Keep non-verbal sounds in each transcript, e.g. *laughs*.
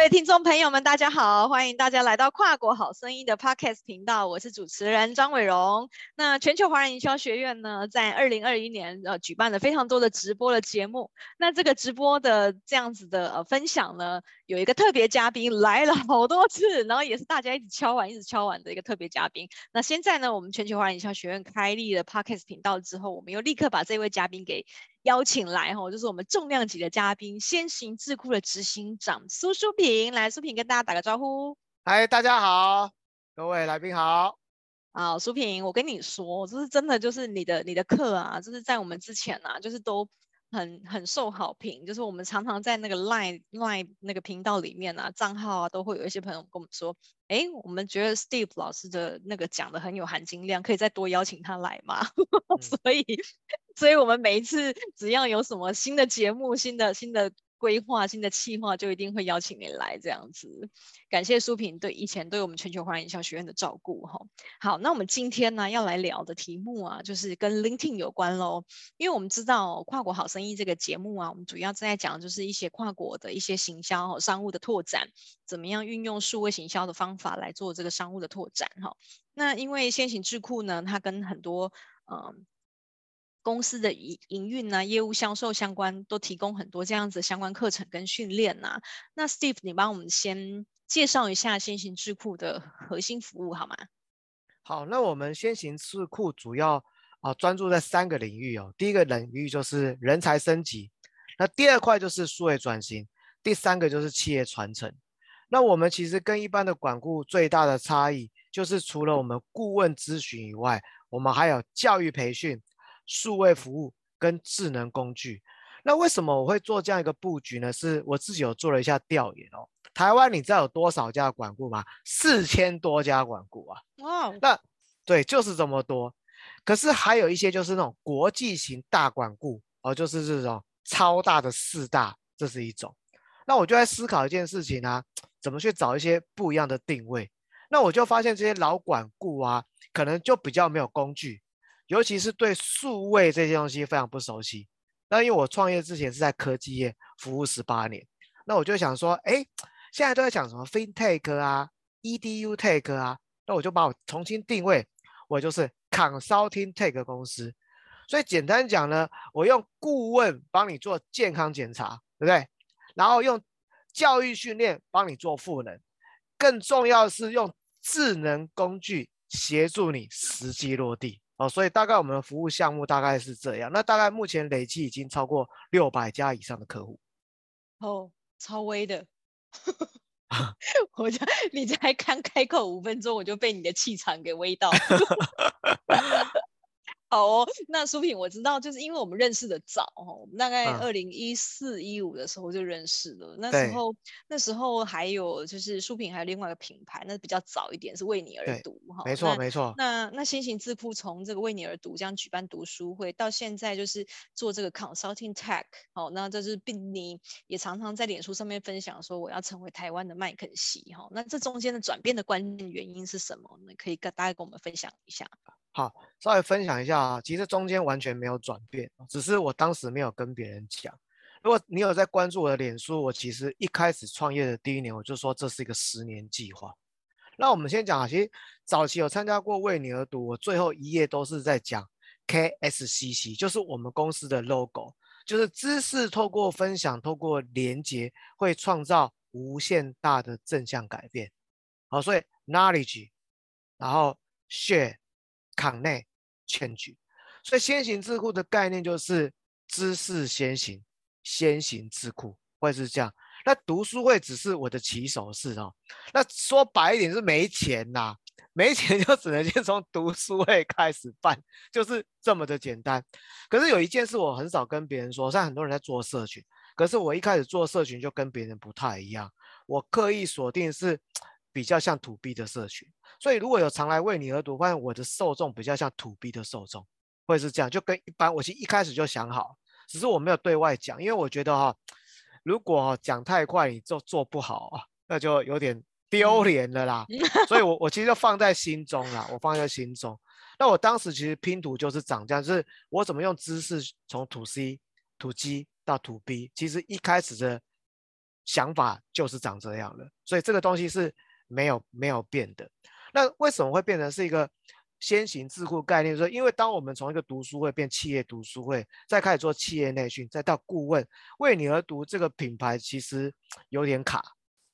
各位听众朋友们，大家好，欢迎大家来到跨国好声音的 Podcast 频道，我是主持人张伟荣。那全球华人营销学院呢，在二零二一年呃举办了非常多的直播的节目。那这个直播的这样子的呃分享呢，有一个特别嘉宾来了好多次，然后也是大家一直敲碗一直敲碗的一个特别嘉宾。那现在呢，我们全球华人营销学院开立了 Podcast 频道之后，我们又立刻把这位嘉宾给。邀请来哈，就是我们重量级的嘉宾，先行智库的执行长苏淑平，来，苏平跟大家打个招呼。嗨，大家好，各位来宾好。好，苏平，我跟你说，这是真的，就是你的你的课啊，就是在我们之前啊，就是都很很受好评，就是我们常常在那个 Line Line 那个频道里面啊，账号啊，都会有一些朋友跟我们说，哎，我们觉得 Steve 老师的那个讲的很有含金量，可以再多邀请他来吗？*laughs* 嗯、所以。所以，我们每一次只要有什么新的节目、新的新的规划、新的企划，就一定会邀请你来这样子。感谢舒平对以前对我们全球华人营销学院的照顾哈。好，那我们今天呢要来聊的题目啊，就是跟 LinkedIn 有关喽。因为我们知道跨国好生意这个节目啊，我们主要正在讲就是一些跨国的一些行销、商务的拓展，怎么样运用数位行销的方法来做这个商务的拓展哈。那因为先行智库呢，它跟很多嗯。公司的营营运啊，业务销售相关都提供很多这样子相关课程跟训练呐。那 Steve，你帮我们先介绍一下先行智库的核心服务好吗？好，那我们先行智库主要啊专注在三个领域哦。第一个领域就是人才升级，那第二块就是数位转型，第三个就是企业传承。那我们其实跟一般的管顾最大的差异，就是除了我们顾问咨询以外，我们还有教育培训。数位服务跟智能工具，那为什么我会做这样一个布局呢？是我自己有做了一下调研哦。台湾你知道有多少家管顾吗？四千多家管顾啊！哇，Wow. 那对，就是这么多。可是还有一些就是那种国际型大管顾哦，就是这种超大的四大，这是一种。那我就在思考一件事情啊，怎么去找一些不一样的定位？那我就发现这些老管顾啊，可能就比较没有工具。尤其是对数位这些东西非常不熟悉。那因为我创业之前是在科技业服务十八年，那我就想说，哎，现在都在讲什么 FinTech 啊、EDUTech 啊，那我就把我重新定位，我就是 Consulting Tech 公司。所以简单讲呢，我用顾问帮你做健康检查，对不对？然后用教育训练帮你做赋能，更重要的是用智能工具协助你实际落地。哦，所以大概我们的服务项目大概是这样。那大概目前累计已经超过六百家以上的客户。哦，超威的！*laughs* 我就你才刚开口五分钟，我就被你的气场给威到。*laughs* 好哦，那舒平我知道，就是因为我们认识的早哦，我们大概二零一四一五的时候就认识了。嗯、那时候那时候还有就是舒平还有另外一个品牌，那比较早一点是为你而读哈。没错没错。那那新型智库从这个为你而读这样举办读书会，到现在就是做这个 consulting tech 哦，那这是并你也常常在脸书上面分享说我要成为台湾的麦肯锡哈。那这中间的转变的关键原因是什么呢？可以跟大家跟我们分享一下。好，稍微分享一下啊，其实中间完全没有转变，只是我当时没有跟别人讲。如果你有在关注我的脸书，我其实一开始创业的第一年，我就说这是一个十年计划。那我们先讲啊，其实早期有参加过为你而读，我最后一页都是在讲 KSCC，就是我们公司的 logo，就是知识透过分享，透过连接，会创造无限大的正向改变。好，所以 knowledge，然后 share。Connect change，所以先行智库的概念就是知识先行，先行智库会是这样。那读书会只是我的起手式哦。那说白一点是没钱呐，没钱就只能先从读书会开始办，就是这么的简单。可是有一件事我很少跟别人说，像很多人在做社群，可是我一开始做社群就跟别人不太一样，我刻意锁定是比较像 To B 的社群。所以如果有常来为你而读，发现我的受众比较像 To B 的受众，会是这样，就跟一般我其实一开始就想好，只是我没有对外讲，因为我觉得哈，如果讲太快，你就做不好啊，那就有点丢脸了啦。*laughs* 所以我我其实就放在心中啦，我放在心中。那我当时其实拼图就是长这样，就是我怎么用知识从 To C、To G 到 To B，其实一开始的想法就是长这样了，所以这个东西是没有没有变的。那为什么会变成是一个先行智库概念？说，因为当我们从一个读书会变企业读书会，再开始做企业内训，再到顾问，为你而读这个品牌其实有点卡，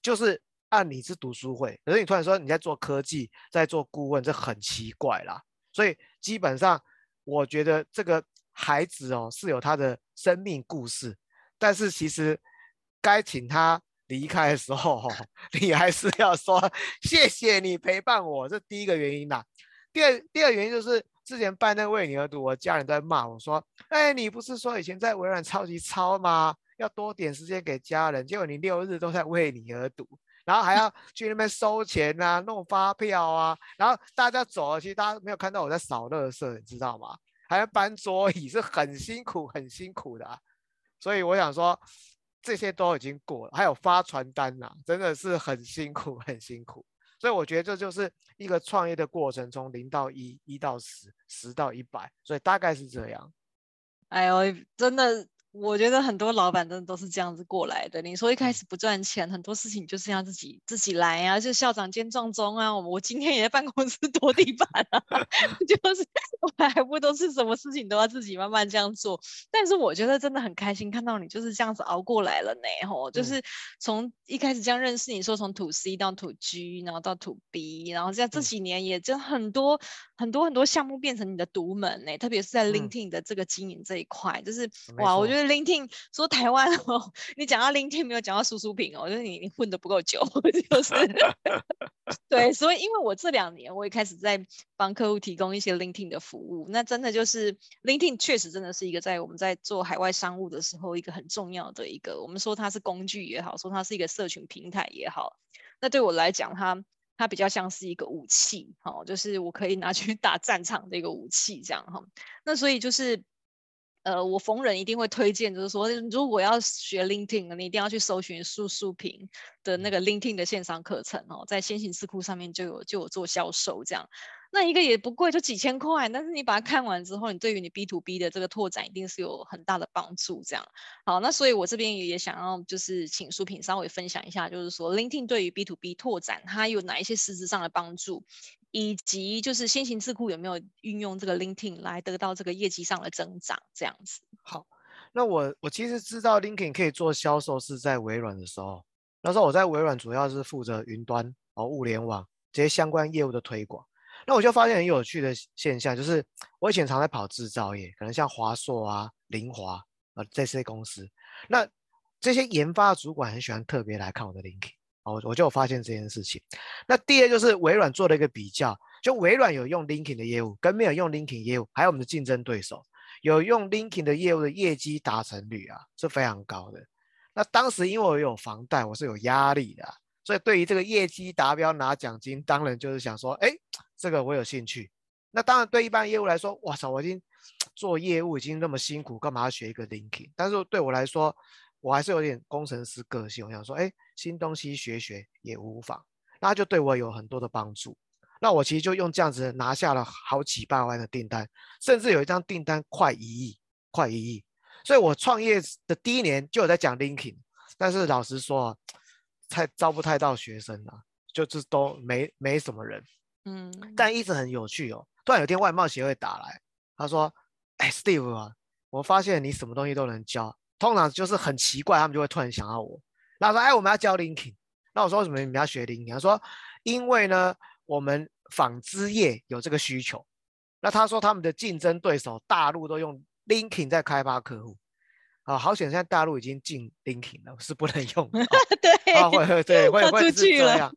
就是按你是读书会，可是你突然说你在做科技，在做顾问，这很奇怪啦。所以基本上，我觉得这个孩子哦是有他的生命故事，但是其实该请他离开的时候，*laughs* 你还是要说谢谢你陪伴我，这第一个原因啦。第二，第二原因就是之前办那个为你而读，我家人都在骂我说：“哎，你不是说以前在微软超级超吗？要多点时间给家人，结果你六日都在为你而读，然后还要去那边收钱啊，弄发票啊，然后大家走了，其实大家没有看到我在扫垃圾，你知道吗？还要搬桌椅，是很辛苦，很辛苦的啊。所以我想说，这些都已经过了，还有发传单呐，真的是很辛苦，*laughs* 很辛苦。”所以我觉得这就是一个创业的过程，从零到一，一到十，十到一百，所以大概是这样。哎呦，真的。我觉得很多老板真的都是这样子过来的。你说一开始不赚钱，很多事情就是要自己自己来啊，就校长兼撞钟啊。我今天也在办公室拖地板啊，*laughs* *laughs* 就是我还不都是什么事情都要自己慢慢这样做。但是我觉得真的很开心看到你就是这样子熬过来了呢，吼，就是从一开始这样认识你说从 to C 到 to G，然后到 to B，然后在这几年也就很多、嗯、很多很多项目变成你的独门呢，特别是在 LinkedIn 的这个经营这一块，就是哇，我觉得。LinkedIn 说台湾哦，*laughs* 你讲到 LinkedIn 没有讲到苏苏平哦，我觉得你你混得不够久，*laughs* 就是对，所以因为我这两年我也开始在帮客户提供一些 LinkedIn 的服务，那真的就是 LinkedIn 确实真的是一个在我们在做海外商务的时候一个很重要的一个，我们说它是工具也好，说它是一个社群平台也好，那对我来讲，它它比较像是一个武器，哈，就是我可以拿去打战场的一个武器这样哈，那所以就是。呃，我逢人一定会推荐，就是说，如果要学 LinkedIn，你一定要去搜寻苏苏平的那个 LinkedIn 的线上课程哦，在先行智库上面就有就有做销售这样，那一个也不贵，就几千块，但是你把它看完之后，你对于你 B to B 的这个拓展一定是有很大的帮助这样。好，那所以我这边也想要就是请苏平稍微分享一下，就是说 LinkedIn 对于 B to B 拓展它有哪一些实质上的帮助？以及就是先行智库有没有运用这个 LinkedIn 来得到这个业绩上的增长，这样子。好，那我我其实知道 LinkedIn 可以做销售是在微软的时候，那时候我在微软主要是负责云端哦、物联网这些相关业务的推广。那我就发现很有趣的现象，就是我以前常在跑制造业，可能像华硕啊、凌华啊这些公司，那这些研发主管很喜欢特别来看我的 LinkedIn。我我就发现这件事情。那第二就是微软做了一个比较，就微软有用 LinkedIn 的业务，跟没有用 LinkedIn 业务，还有我们的竞争对手有用 LinkedIn 的业务的业绩达成率啊是非常高的。那当时因为我有房贷，我是有压力的，所以对于这个业绩达标拿奖金，当然就是想说，哎，这个我有兴趣。那当然对一般业务来说，哇塞，我已经做业务已经那么辛苦，干嘛要学一个 LinkedIn？但是对我来说，我还是有点工程师个性，我想说，哎，新东西学学也无妨，那就对我有很多的帮助。那我其实就用这样子拿下了好几百万的订单，甚至有一张订单快一亿，快一亿。所以我创业的第一年就有在讲 LinkedIn，但是老实说，太招不太到学生了，就是都没没什么人。嗯，但一直很有趣哦。突然有天外贸协会打来，他说，哎，Steve 啊，我发现你什么东西都能教。通常就是很奇怪，他们就会突然想到我，然后说：“哎，我们要教 LinkedIn。”那我说：“为什么你们要学 LinkedIn？” 他说：“因为呢，我们纺织业有这个需求。”那他说他们的竞争对手大陆都用 LinkedIn 在开发客户，啊，好险现在大陆已经禁 LinkedIn 了，是不能用的。*laughs* 对，啊，会对会会是这样。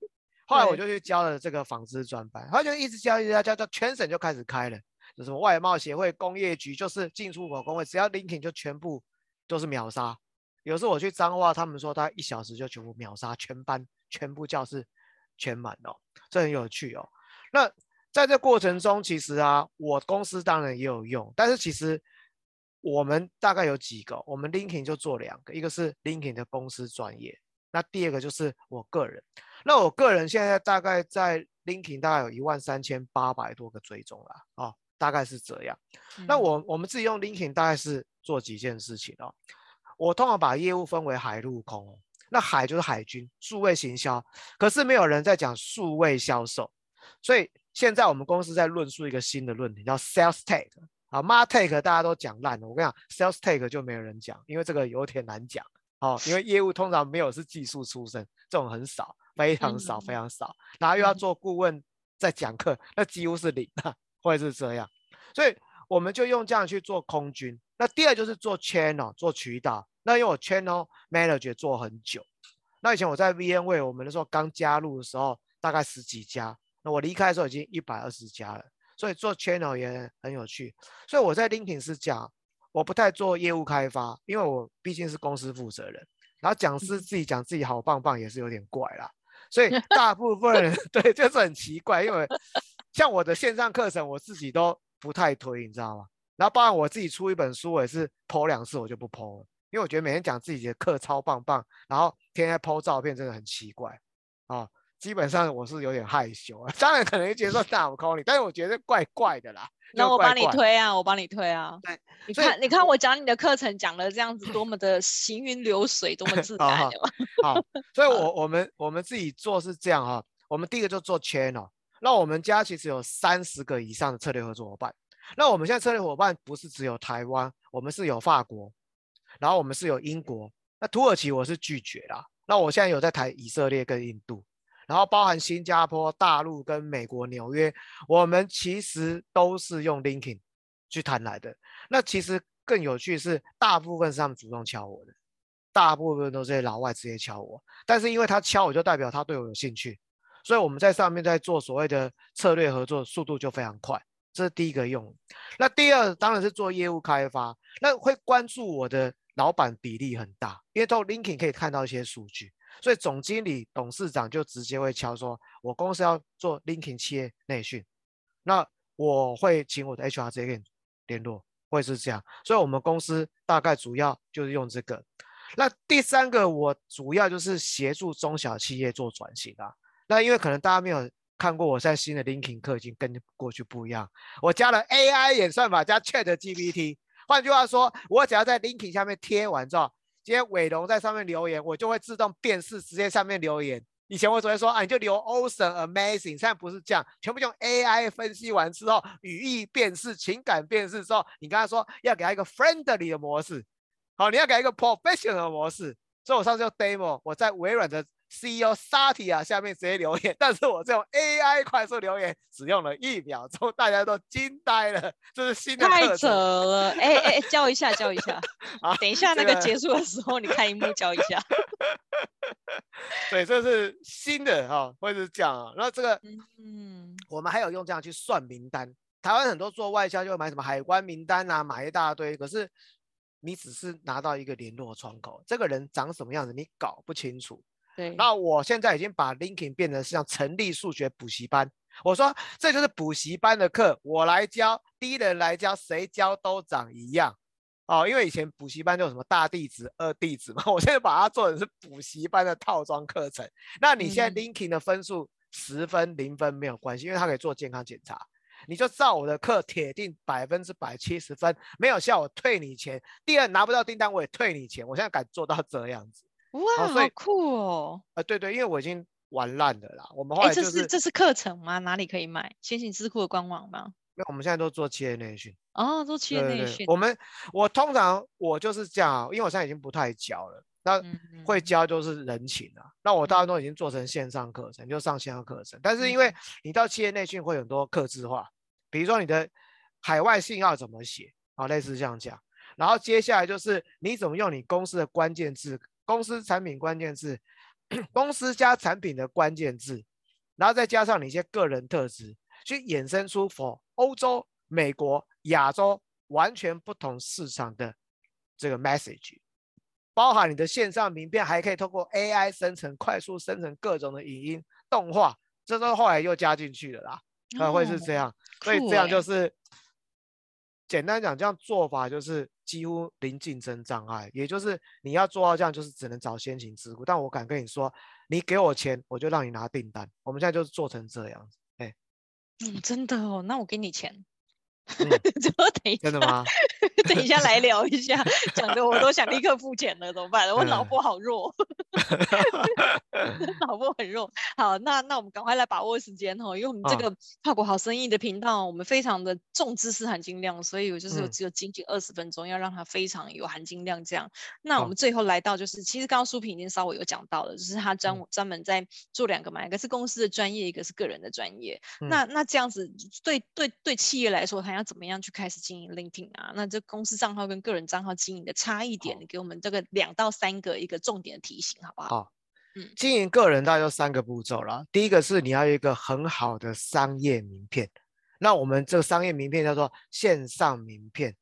后来我就去教了这个纺织专班，他就一直教一直教教教，全省就开始开了，就什么外贸协会、工业局，就是进出口工会，只要 LinkedIn 就全部。都是秒杀，有时候我去彰化，他们说他一小时就全部秒杀，全班全部教室全满哦，这很有趣哦。那在这过程中，其实啊，我公司当然也有用，但是其实我们大概有几个，我们 LinkedIn 就做两个，一个是 LinkedIn 的公司专业，那第二个就是我个人。那我个人现在大概在 LinkedIn 大概有一万三千八百多个追踪啦哦，大概是这样。嗯、那我我们自己用 LinkedIn 大概是。做几件事情哦，我通常把业务分为海陆空。那海就是海军，数位行销，可是没有人在讲数位销售，所以现在我们公司在论述一个新的论点，叫 Sales Tech 啊，Martech 大家都讲烂了，我跟你讲，Sales Tech 就没有人讲，因为这个有点难讲哦，因为业务通常没有是技术出身，这种很少，非常少，非常少，然后又要做顾问在讲课，那几乎是零啊，会是这样，所以我们就用这样去做空军。那第二就是做 Channel 做渠道。那因为我 Channel Manager 做很久，那以前我在 VMware，我们那时候刚加入的时候，大概十几家，那我离开的时候已经一百二十家了，所以做 Channel 也很有趣。所以我在 LinkedIn 是讲，我不太做业务开发，因为我毕竟是公司负责人，然后讲师自己讲自己好棒棒也是有点怪啦，所以大部分人 *laughs* 对就是很奇怪，因为像我的线上课程我自己都不太推，你知道吗？然后包括我自己出一本书，我也是 po 两次我就不 po 了。因为我觉得每天讲自己的课超棒棒，然后天天 po 照片真的很奇怪啊、哦。基本上我是有点害羞啊。*laughs* 当然可能会觉得说大我 call 你，但是我觉得怪怪的啦。那我帮你推啊，我帮你推啊。对，你看，你看我讲你的课程讲的这样子，多么的行云流水，多么自 *laughs* 然。好，好，好，所以我 *laughs* 我们我们自己做是这样哈。我们第一个就做 channel，那我们家其实有三十个以上的策略合作伙伴。那我们现在策略伙伴不是只有台湾，我们是有法国。然后我们是有英国，那土耳其我是拒绝啦。那我现在有在谈以色列跟印度，然后包含新加坡、大陆跟美国纽约，我们其实都是用 LinkedIn 去谈来的。那其实更有趣是，大部分是他们主动敲我的，大部分都是老外直接敲我。但是因为他敲我就代表他对我有兴趣，所以我们在上面在做所谓的策略合作，速度就非常快。这是第一个用。那第二当然是做业务开发，那会关注我的。老板比例很大，因为到 LinkedIn 可以看到一些数据，所以总经理、董事长就直接会敲说：“我公司要做 LinkedIn 企业内训。”那我会请我的 HR 直接跟你联络，会是这样。所以，我们公司大概主要就是用这个。那第三个，我主要就是协助中小企业做转型啊。那因为可能大家没有看过我现在新的 LinkedIn 课，已经跟过去不一样，我加了 AI 演算法加 ChatGPT。换句话说，我只要在 LinkedIn 下面贴完之后，今天伟龙在上面留言，我就会自动辨识，直接上面留言。以前我只会说啊，你就留 awesome、amazing，现在不是这样，全部用 AI 分析完之后，语义辨识、情感辨识之后，你跟他说要给他一个 friendly 的模式，好，你要给他一个 professional 的模式。所以我上次用 demo，我在微软的。CEO Satya 下面直接留言，*laughs* 但是我这种 AI 快速留言只用了一秒钟，大家都惊呆了。*laughs* 这是新的太扯了！*laughs* 哎哎，教一下，教一下。啊，等一下那个结束的时候，你看一幕教一下。对，这是新的哈、哦，会是这样啊。然后这个，嗯，我们还有用这样去算名单。台湾很多做外销就会买什么海关名单啊，买一大堆。可是你只是拿到一个联络窗口，这个人长什么样子你搞不清楚。对，那我现在已经把 LinkedIn 变成像成立数学补习班。我说这就是补习班的课，我来教，第一人来教，谁教都长一样。哦，因为以前补习班就有什么大弟子、二弟子嘛，我现在把它做成是补习班的套装课程。那你现在 LinkedIn 的分数十分、零分没有关系，因为它可以做健康检查。你就照我的课，铁定百分之百七十分，没有效我退你钱。第二拿不到订单我也退你钱，我现在敢做到这样子。哇，好酷哦！啊、呃，对对，因为我已经玩烂了啦。我们后来就是，欸、这是课程吗？哪里可以买？先行智库的官网吗？那我们现在都做企业内训。哦，做企业内训。我们我通常我就是这样，因为我现在已经不太教了。那会教就是人情啊。嗯、那我大家都已经做成线上课程，就上线上课程。但是因为你到企业内训会有很多客制化，比如说你的海外信要怎么写啊，类似这样讲。然后接下来就是你怎么用你公司的关键字。公司产品关键字，公司加产品的关键字，然后再加上你一些个人特质，去衍生出 for 欧洲、美国、亚洲完全不同市场的这个 message，包含你的线上名片，还可以通过 AI 生成，快速生成各种的语音动画，这都后来又加进去了啦，啊，会是这样，所以这样就是。简单讲，这样做法就是几乎零竞争障碍，也就是你要做到这样，就是只能找先行之股。但我敢跟你说，你给我钱，我就让你拿订单。我们现在就是做成这样子，哎，嗯，真的哦，那我给你钱，嗯、*laughs* 真的吗？*laughs* 等一下来聊一下，讲的我都想立刻付钱了，怎么办？我脑波好弱，脑波很弱。好，那那我们赶快来把握时间哈，因为我们这个跨国好生意的频道，我们非常的重知识含金量，所以我就是只有仅仅二十分钟，要让它非常有含金量。这样，那我们最后来到就是，其实刚刚书平已经稍微有讲到了，就是他专专门在做两个嘛，一个是公司的专业，一个是个人的专业。那那这样子对对对企业来说，他要怎么样去开始经营 LinkedIn 啊？那这公司账号跟个人账号经营的差异点，你给我们这个两到三个一个重点的提醒，好不好？好，嗯，经营个人大概就三个步骤了。第一个是你要有一个很好的商业名片，那我们这个商业名片叫做线上名片，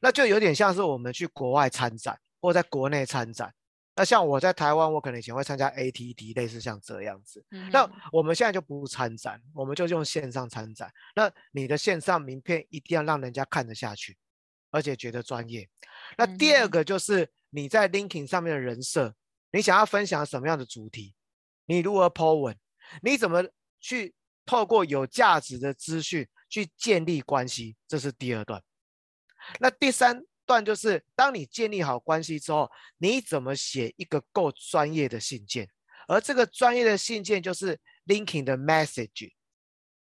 那就有点像是我们去国外参展或在国内参展。那像我在台湾，我可能以前会参加 ATD，类似像这样子。嗯、那我们现在就不参展，我们就用线上参展。那你的线上名片一定要让人家看得下去，而且觉得专业。那第二个就是你在 LinkedIn 上面的人设，你想要分享什么样的主题？你如何 po 文？你怎么去透过有价值的资讯去建立关系？这是第二段。那第三。段就是，当你建立好关系之后，你怎么写一个够专业的信件？而这个专业的信件就是 LinkedIn 的 message。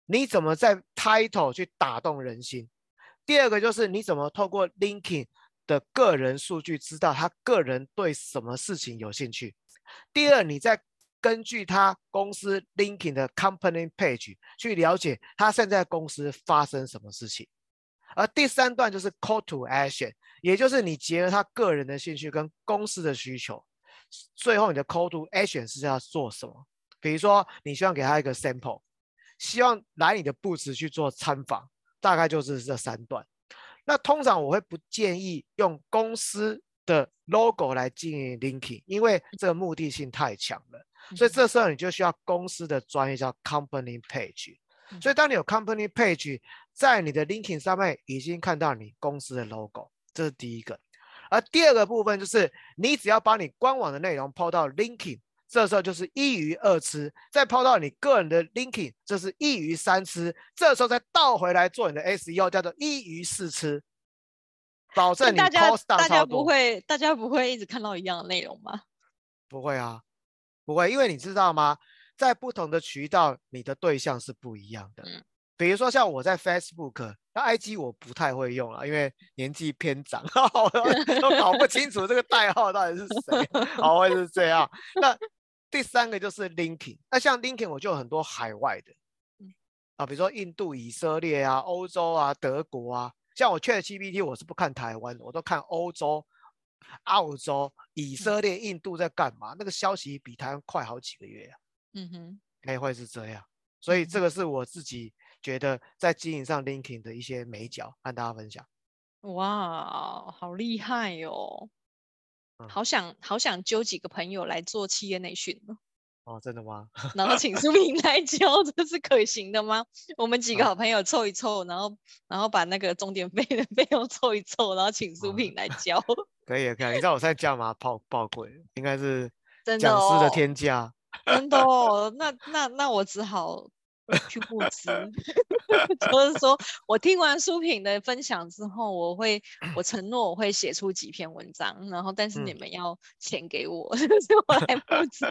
你怎么在 title 去打动人心？第二个就是你怎么透过 LinkedIn 的个人数据知道他个人对什么事情有兴趣？第二，你再根据他公司 LinkedIn 的 company page 去了解他现在公司发生什么事情。而第三段就是 call to action。也就是你结合他个人的兴趣跟公司的需求，最后你的 call to action 是要做什么？比如说你希望给他一个 sample，希望来你的布置去做参访，大概就是这三段。那通常我会不建议用公司的 logo 来经营 LinkedIn，因为这个目的性太强了。所以这时候你就需要公司的专业叫 company page。所以当你有 company page，在你的 LinkedIn 上面已经看到你公司的 logo。这是第一个，而第二个部分就是，你只要把你官网的内容抛到 LinkedIn，这时候就是一鱼二吃；再抛到你个人的 LinkedIn，这是一鱼三吃。这时候再倒回来做你的 SEO，叫做一鱼四吃，保证你 post 大家不会，大家不会一直看到一样的内容吗？不会啊，不会，因为你知道吗？在不同的渠道，你的对象是不一样的。嗯比如说像我在 Facebook，那 IG 我不太会用了，因为年纪偏长，*laughs* *laughs* 都搞不清楚这个代号到底是谁，好会是这样。那第三个就是 LinkedIn，那像 LinkedIn 我就有很多海外的，啊，比如说印度、以色列啊、欧洲啊、德国啊。像我 ChatGPT 我是不看台湾的，我都看欧洲、澳洲、以色列、印度在干嘛，那个消息比台湾快好几个月啊。嗯哼，哎，会是这样，所以这个是我自己。觉得在经营上 LinkedIn 的一些美角，和大家分享。哇，好厉害哟！好想好想揪几个朋友来做企业内训哦，真的吗？*laughs* 然后请书评来教，这是可行的吗？我们几个好朋友凑一凑，然后然后把那个钟点费的费用凑一凑，然后请书评来教。*laughs* 可以可以，你知道我现在价码爆爆贵，应该是讲师的天价。真的哦，那那那我只好。去募资，*laughs* 就是说我听完书品的分享之后，我会，我承诺我会写出几篇文章，然后但是你们要钱给我，就、嗯、是我来募资，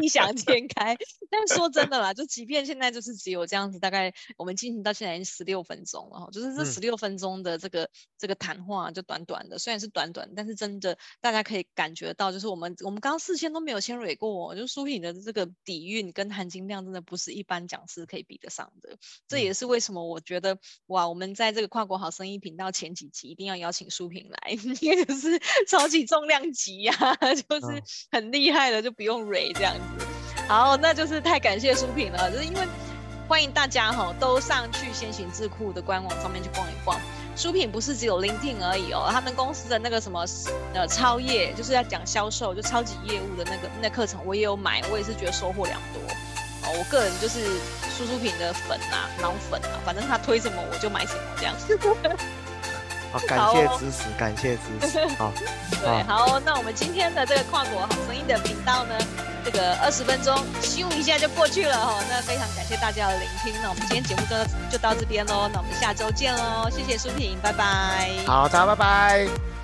异想天开。但说真的啦，就即便现在就是只有这样子，大概我们进行到现在已经十六分钟了，就是这十六分钟的这个、嗯、这个谈话就短短的，虽然是短短，但是真的大家可以感觉到，就是我们我们刚刚事先都没有先蕊过，就书品的这个底蕴跟含金量真的不是一般讲师可以比得上的，这也是为什么我觉得哇，我们在这个跨国好生意频道前几集一定要邀请书评来，*laughs* 因为就是超级重量级呀、啊，*laughs* 就是很厉害的，就不用蕊这样子。好，那就是太感谢书评了，就是因为欢迎大家哈都上去先行智库的官网上面去逛一逛。书品不是只有 LinkedIn 而已哦，他们公司的那个什么呃超业，就是要讲销售就超级业务的那个那课程，我也有买，我也是觉得收获良多。哦我个人就是书书评的粉啊，脑粉啊，反正他推什么我就买什么这样子。*laughs* 好，*laughs* 感谢支持，哦、感谢支持。好，对，好，那我们今天的这个跨国好声音的频道呢，这个二十分钟咻一下就过去了哈。那非常感谢大家的聆听，那我们今天节目就就到这边喽，那我们下周见喽，谢谢书评，拜拜。好，大家拜拜。